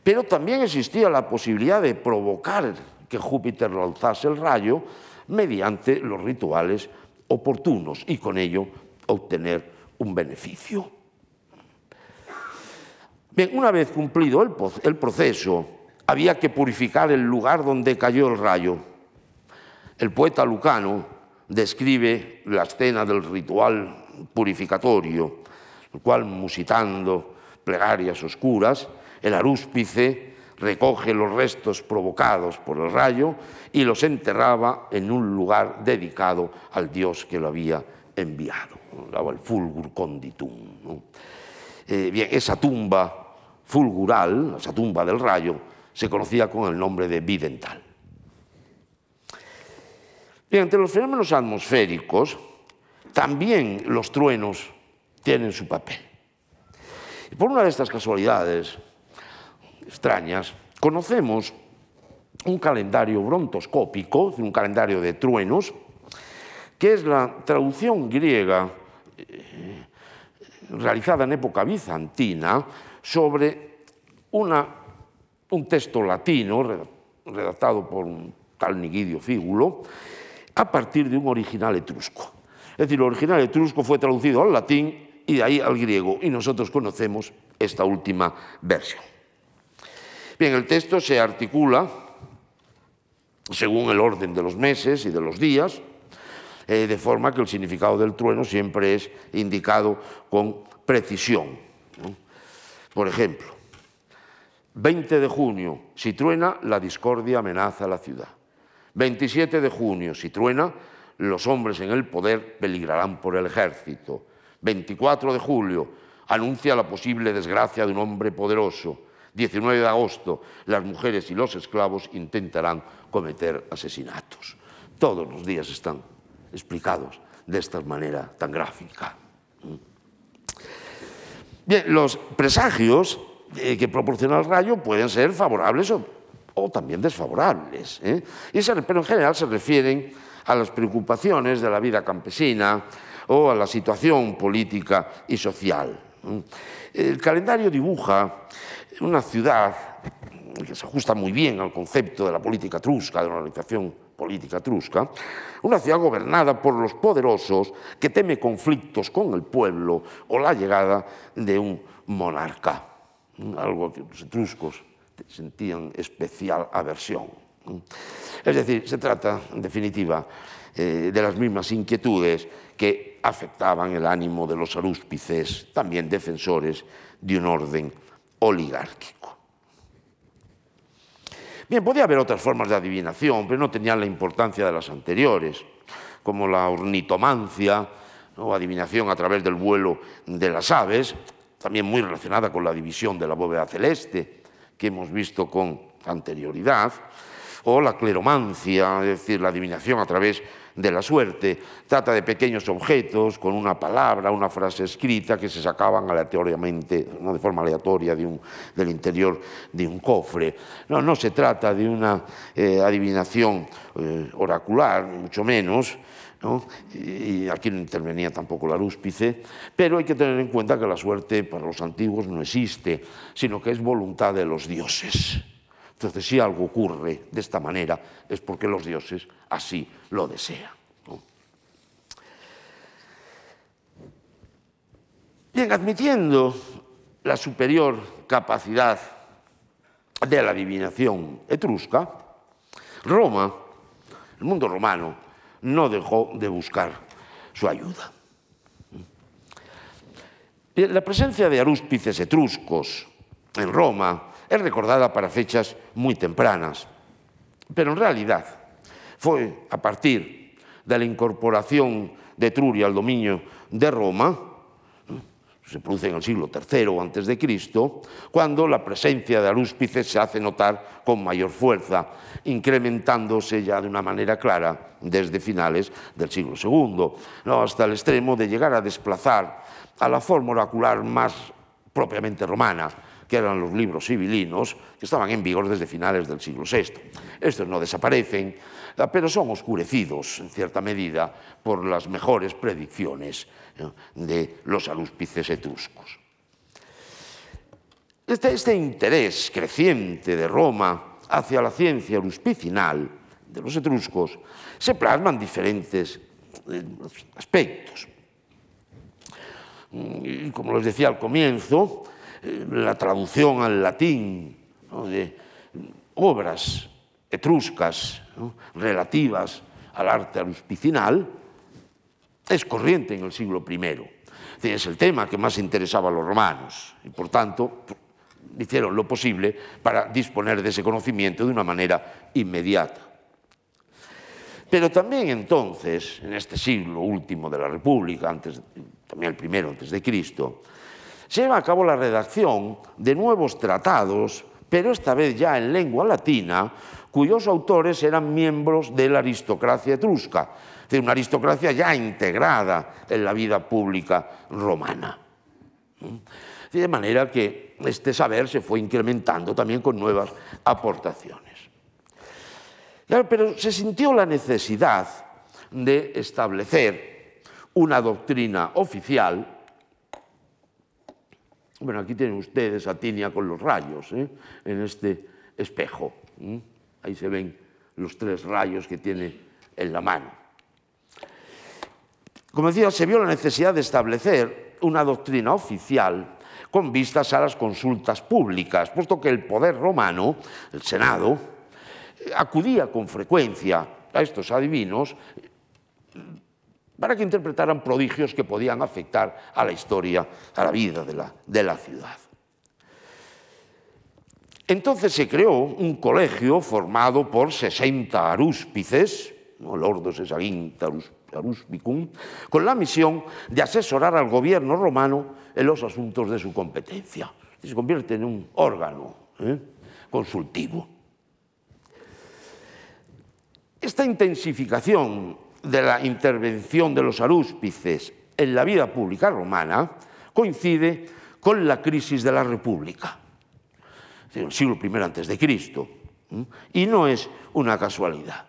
Pero también existía la posibilidad de provocar que Júpiter lanzase el rayo mediante los rituales oportunos y con ello obtener un beneficio. Bien, una vez cumplido el, proceso, había que purificar el lugar donde cayó el rayo. El poeta Lucano describe la escena del ritual purificatorio, el cual, musitando plegarias oscuras, el arúspice recoge los restos provocados por el rayo y los enterraba en un lugar dedicado al dios que lo había enviado, el fulgur conditum. Eh, bien, esa tumba fulgural, esa tumba del rayo, se conocía con el nombre de bidental. Bien, entre los fenómenos atmosféricos, también los truenos tienen su papel. Y por una de estas casualidades, extrañas, conocemos un calendario brontoscópico, un calendario de truenos, que es la traducción griega eh, realizada en época bizantina sobre una, un texto latino redactado por un tal Nigidio Fígulo a partir de un original etrusco. Es decir, el original etrusco fue traducido al latín y de ahí al griego, y nosotros conocemos esta última versión. Bien, el texto se articula según el orden de los meses y de los días, eh, de forma que el significado del trueno siempre es indicado con precisión. Por ejemplo, 20 de junio, si truena, la discordia amenaza a la ciudad. 27 de junio, si truena, los hombres en el poder peligrarán por el ejército. 24 de julio, anuncia la posible desgracia de un hombre poderoso. 19 de agosto, las mujeres y los esclavos intentarán cometer asesinatos. Todos los días están explicados de esta manera tan gráfica. Bien, los presagios eh, que proporciona el rayo pueden ser favorables o, también desfavorables, ¿eh? pero en general se refieren a las preocupaciones de la vida campesina o a la situación política y social. El calendario dibuja una ciudad que se ajusta muy bien al concepto de la política trusca, de la organización política trusca, una ciudad gobernada por los poderosos que teme conflictos con el pueblo o la llegada de un monarca, algo que los etruscos sentían especial aversión. Es decir, se trata, en definitiva, eh, de las mismas inquietudes que afectaban el ánimo de los arúspices, también defensores de un orden oligárquico. Bien, podía haber otras formas de adivinación, pero no tenían la importancia de las anteriores, como la ornitomancia, o adivinación a través del vuelo de las aves, también muy relacionada con la división de la bóveda celeste, que hemos visto con anterioridad, o la cleromancia, es decir, la adivinación a través de la suerte. Trata de pequeños objetos con una palabra, una frase escrita que se sacaban aleatoriamente, no de forma aleatoria, del interior de un cofre. No, no se trata de una eh, adivinación eh, oracular, mucho menos, y aquí no intervenía tampoco la rúspice, pero hay que tener en cuenta que la suerte para los antiguos no existe, sino que es voluntad de los dioses. Entonces, si algo ocurre de esta manera, es porque los dioses así lo desean. Bien, admitiendo la superior capacidad de la adivinación etrusca, Roma, el mundo romano, no dejó de buscar su ayuda. La presencia de arúspices etruscos en Roma es recordada para fechas muy tempranas, pero en realidad fue a partir de la incorporación de Etruria al dominio de Roma, se produce en el siglo III antes de Cristo, cuando la presencia de arúspices se hace notar con mayor fuerza, incrementándose ya de una manera clara desde finales del siglo II, ¿no? hasta el extremo de llegar a desplazar a la forma oracular más propiamente romana, que eran los libros civilinos, que estaban en vigor desde finales del siglo VI. Estos no desaparecen, pero son oscurecidos en cierta medida por las mejores predicciones de los alúspices etruscos. Este, este, interés creciente de Roma hacia la ciencia aluspicinal de los etruscos se plasma en diferentes aspectos. Y como les decía al comienzo, eh, la traducción al latín de obras etruscas relativas al arte aluspicinal es corriente en el siglo I. Es el tema que más interesaba a los romanos y por tanto hicieron lo posible para disponer de ese conocimiento de una manera inmediata. Pero también entonces, en este siglo último de la República, antes, también el primero antes de Cristo, se lleva a cabo la redacción de nuevos tratados, pero esta vez ya en lengua latina, cuyos autores eran miembros de la aristocracia etrusca, de una aristocracia ya integrada en la vida pública romana. De manera que este saber se fue incrementando también con nuevas aportaciones. pero se sintió la necesidad de establecer una doctrina oficial. Bueno, aquí tienen ustedes a Tinia con los rayos ¿eh? en este espejo. Ahí se ven los tres rayos que tiene en la mano. Como decía, se vio la necesidad de establecer una doctrina oficial con vistas a las consultas públicas, puesto que el poder romano, el Senado, acudía con frecuencia a estos adivinos para que interpretaran prodigios que podían afectar a la historia, a la vida de la, ciudad. Entonces se creó un colegio formado por 60 arúspices, ¿no? lordos arúspicum, con la misión de asesorar al gobierno romano en los asuntos de su competencia. Se convierte en un órgano ¿eh? consultivo. Esta intensificación de la intervención de los arúspices en la vida pública romana coincide con la crisis de la República el siglo I antes de Cristo. Y no es una casualidad.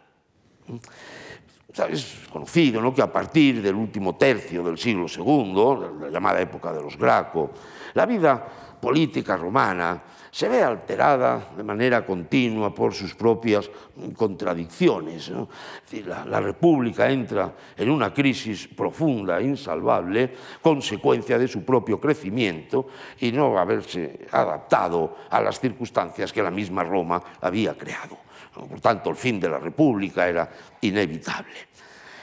Es conocido ¿no? que a partir del último tercio del siglo II, la llamada época de los Graco, la vida política romana se ve alterada de manera continua por sus propias contradicciones. la, República entra en una crisis profunda, e insalvable, consecuencia de su propio crecimiento y no haberse adaptado a las circunstancias que la misma Roma había creado. Por tanto, el fin de la República era inevitable.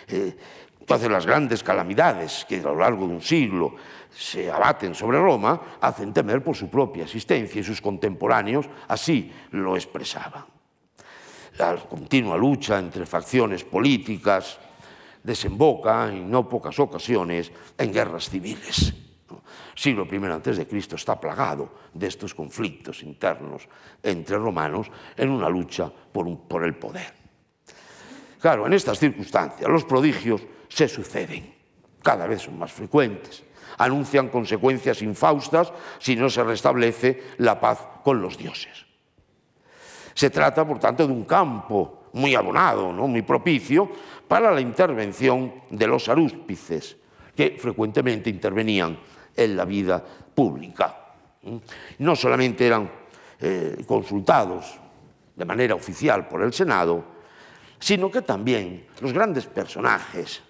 Eh, entonces, las grandes calamidades que a lo largo de un siglo se abaten sobre Roma hacen temer por su propia existencia y sus contemporáneos así lo expresaban. La continua lucha entre facciones políticas desemboca en no pocas ocasiones en guerras civiles. Siglo I Cristo está plagado de estos conflictos internos entre romanos en una lucha por el poder. Claro, en estas circunstancias los prodigios se suceden, cada vez son más frecuentes, anuncian consecuencias infaustas si no se restablece la paz con los dioses. Se trata, por tanto, de un campo muy abonado, ¿no? muy propicio para la intervención de los arúspices, que frecuentemente intervenían en la vida pública. No solamente eran eh, consultados de manera oficial por el Senado, sino que también los grandes personajes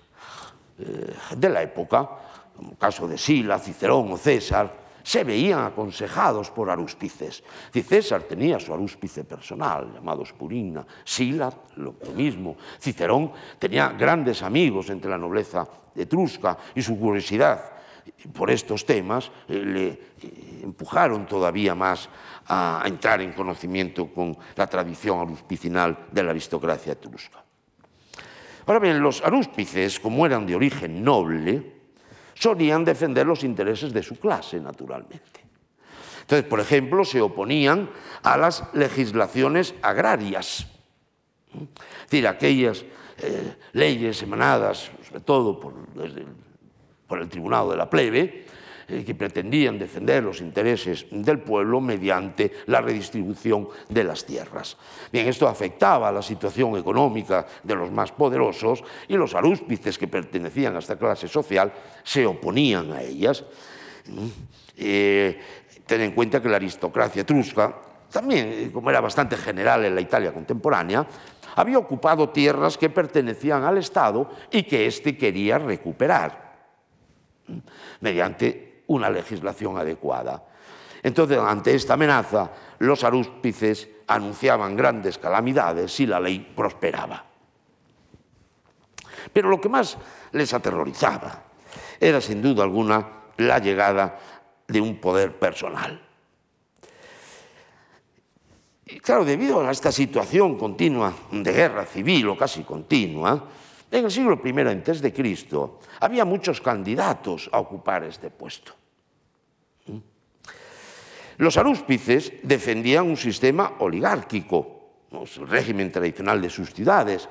eh, de la época, como el caso de Sila, Cicerón o César, se veían aconsejados por arúspices. César tenía su arúspice personal, llamado Spurina, Sila lo mismo, Cicerón tenía grandes amigos entre la nobleza etrusca y su curiosidad por estos temas eh, le eh, empujaron todavía más a entrar en conocimiento con la tradición aruspicinal de la aristocracia etrusca. Ahora bien, los arúspices, como eran de origen noble, solían defender los intereses de su clase, naturalmente. Entonces, por ejemplo, se oponían a las legislaciones agrarias, es decir, aquellas eh, leyes emanadas, sobre todo por, por el Tribunal de la Plebe, eh, que pretendían defender los intereses del pueblo mediante la redistribución de las tierras. Bien, esto afectaba a la situación económica de los más poderosos y los arúspices que pertenecían a esta clase social se oponían a ellas. Eh, ten en cuenta que la aristocracia etrusca, también eh, como era bastante general en la Italia contemporánea, había ocupado tierras que pertenecían al Estado y que éste quería recuperar mediante una legislación adecuada. Entonces, ante esta amenaza, los arúspices anunciaban grandes calamidades si la ley prosperaba. Pero lo que más les aterrorizaba era, sin duda alguna, la llegada de un poder personal. Y claro, debido a esta situación continua de guerra civil o casi continua, en el siglo I antes de Cristo había muchos candidatos a ocupar este puesto. Los arúspices defendían un sistema oligárquico, el régimen tradicional de sus ciudades,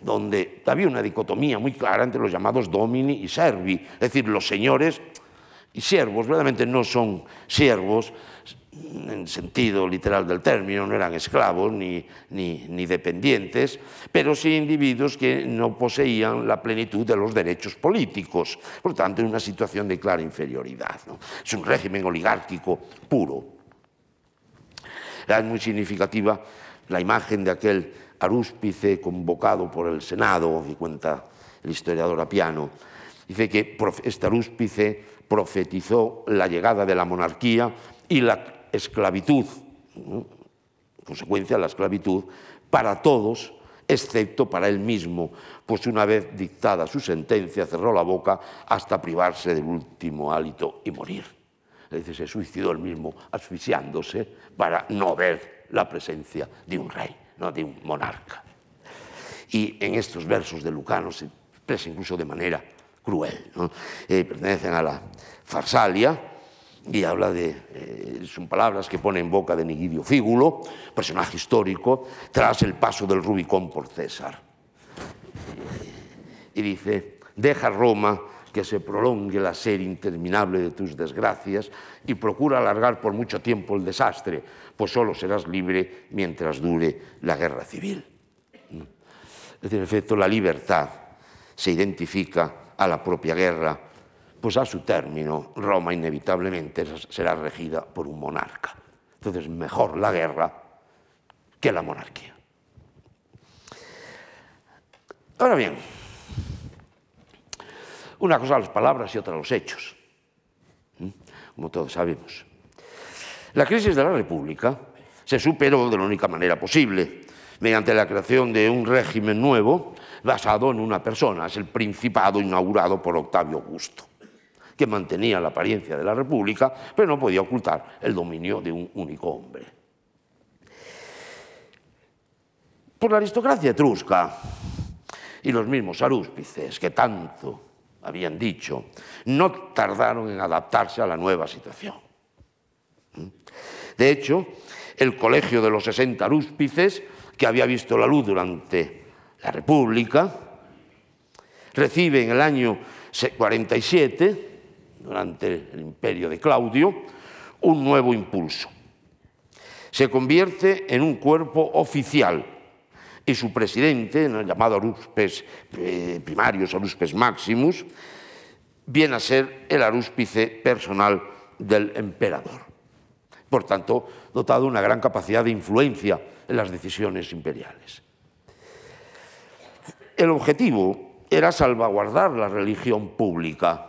donde había una dicotomía muy clara entre los llamados domini y servi, es decir, los señores y siervos, verdaderamente no son siervos en sentido literal del término, no eran esclavos ni, ni, dependientes, pero sí individuos que no poseían la plenitud de los derechos políticos, por tanto, en una situación de clara inferioridad. Es un régimen oligárquico puro. Es muy significativa la imagen de aquel arúspice convocado por el Senado, que cuenta el historiador Apiano. Dice que este arúspice profetizó la llegada de la monarquía y la esclavitud, consecuencia la esclavitud, para todos, excepto para él mismo, pues una vez dictada su sentencia cerró la boca hasta privarse del último hálito y morir. Es decir, se suicidó él mismo asfixiándose para no ver la presencia de un rey, ¿no? de un monarca. Y en estos versos de Lucano se expresa incluso de manera cruel. Eh, pertenecen a la Farsalia, y habla de, eh, son palabras que pone en boca de Nigidio Fígulo, personaje histórico, tras el paso del Rubicón por César. Y dice, deja Roma que se prolongue la serie interminable de tus desgracias y procura alargar por mucho tiempo el desastre, pues solo serás libre mientras dure la guerra civil. En efecto, la libertad se identifica a la propia guerra pues a su término Roma inevitablemente será regida por un monarca. Entonces, mejor la guerra que la monarquía. Ahora bien, una cosa las palabras y otra los hechos, como todos sabemos. La crisis de la República se superó de la única manera posible, mediante la creación de un régimen nuevo basado en una persona, es el Principado inaugurado por Octavio Augusto que mantenía la apariencia de la República, pero no podía ocultar el dominio de un único hombre. Por la aristocracia etrusca y los mismos arúspices que tanto habían dicho, no tardaron en adaptarse a la nueva situación. De hecho, el colegio de los 60 arúspices, que había visto la luz durante la República, recibe en el año 47, durante el imperio de Claudio, un nuevo impulso. Se convierte en un cuerpo oficial y su presidente, en el llamado aruspes eh, primarios, aruspes maximus, viene a ser el arúspice personal del emperador. Por tanto, dotado de una gran capacidad de influencia en las decisiones imperiales. El objetivo era salvaguardar la religión pública,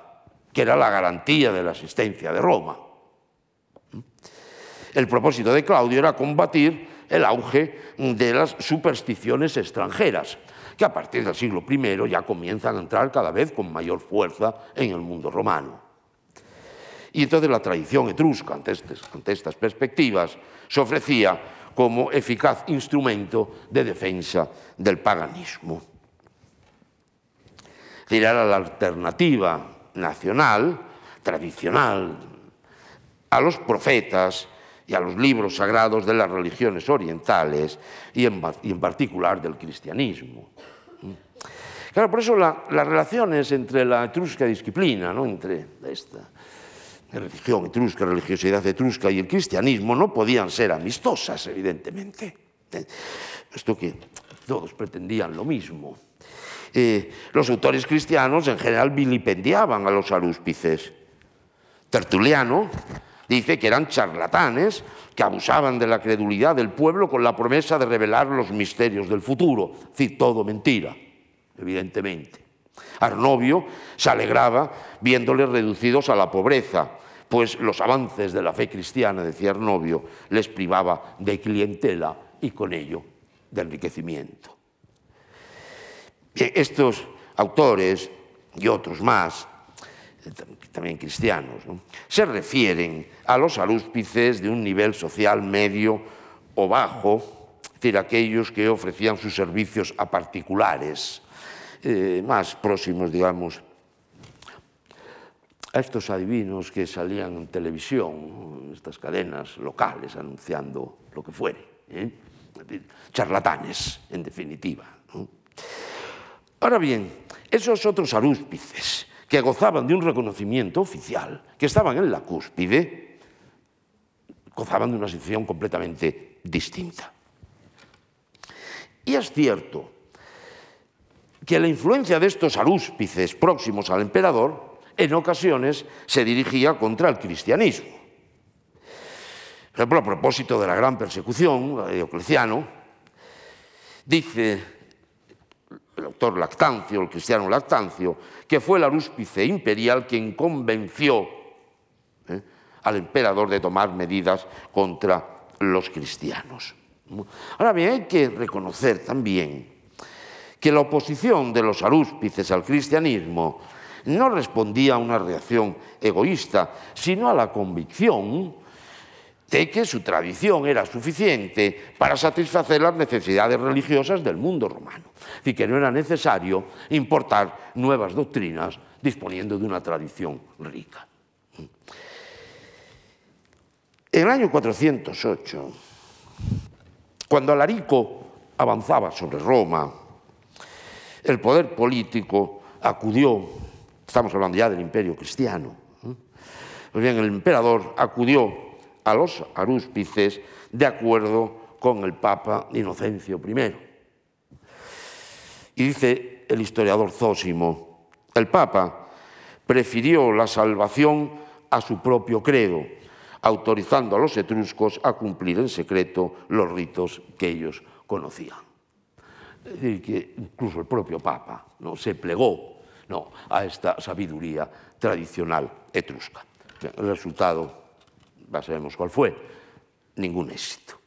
que era la garantía de la existencia de Roma. El propósito de Claudio era combatir el auge de las supersticiones extranjeras, que a partir del siglo I ya comienzan a entrar cada vez con mayor fuerza en el mundo romano. Y entonces la tradición etrusca, ante, estas perspectivas, se ofrecía como eficaz instrumento de defensa del paganismo. Era la alternativa nacional, tradicional, a los profetas y a los libros sagrados de las religiones orientales y en, particular del cristianismo. Claro, por eso las relaciones entre la etrusca disciplina, ¿no? entre esta religión etrusca, religiosidad etrusca y el cristianismo no podían ser amistosas, evidentemente. Esto que todos pretendían lo mismo. Los autores cristianos en general vilipendiaban a los arúspices. Tertuliano Dice que eran charlatanes que abusaban de la credulidad del pueblo con la promesa de revelar los misterios del futuro. Es decir, todo mentira, evidentemente. Arnovio se alegraba viéndoles reducidos a la pobreza, pues los avances de la fe cristiana, decía Arnovio, les privaba de clientela y con ello de enriquecimiento. Estos autores y otros más también cristianos, se refieren a los alúspices de un nivel social medio o bajo, es decir, aquellos que ofrecían sus servicios a particulares, eh, más próximos, digamos, a estos adivinos que salían en televisión, estas cadenas locales anunciando lo que fuere, ¿eh? charlatanes, en definitiva. Ahora bien, esos otros arúspices, que gozaban de un reconocimiento oficial, que estaban en la cúspide, gozaban de una situación completamente distinta. Y es cierto que la influencia de estos arúspices próximos al emperador en ocasiones se dirigía contra el cristianismo. Por ejemplo, a propósito de la gran persecución de Diocleciano, dice el autor Lactancio, el cristiano Lactancio, que fue el arúspice imperial quien convenció ¿eh? al emperador de tomar medidas contra los cristianos. Ahora bien, hay que reconocer también que la oposición de los arúspices al cristianismo no respondía a una reacción egoísta, sino a la convicción de que su tradición era suficiente para satisfacer las necesidades religiosas del mundo romano. Y que no era necesario importar nuevas doctrinas disponiendo de una tradición rica. En el año 408, cuando Alarico avanzaba sobre Roma, el poder político acudió, estamos hablando ya del imperio cristiano, pues bien, el emperador acudió a los arúspices de acuerdo con el Papa Inocencio I. Y dice el historiador Zósimo, el Papa prefirió la salvación a su propio credo, autorizando a los etruscos a cumplir en secreto los ritos que ellos conocían. Es decir, que incluso el propio Papa ¿no? se plegó ¿no? a esta sabiduría tradicional etrusca. El resultado ya sabemos cuál fue, ningún éxito.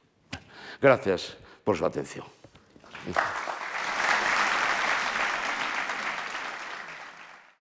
Gracias por su atención.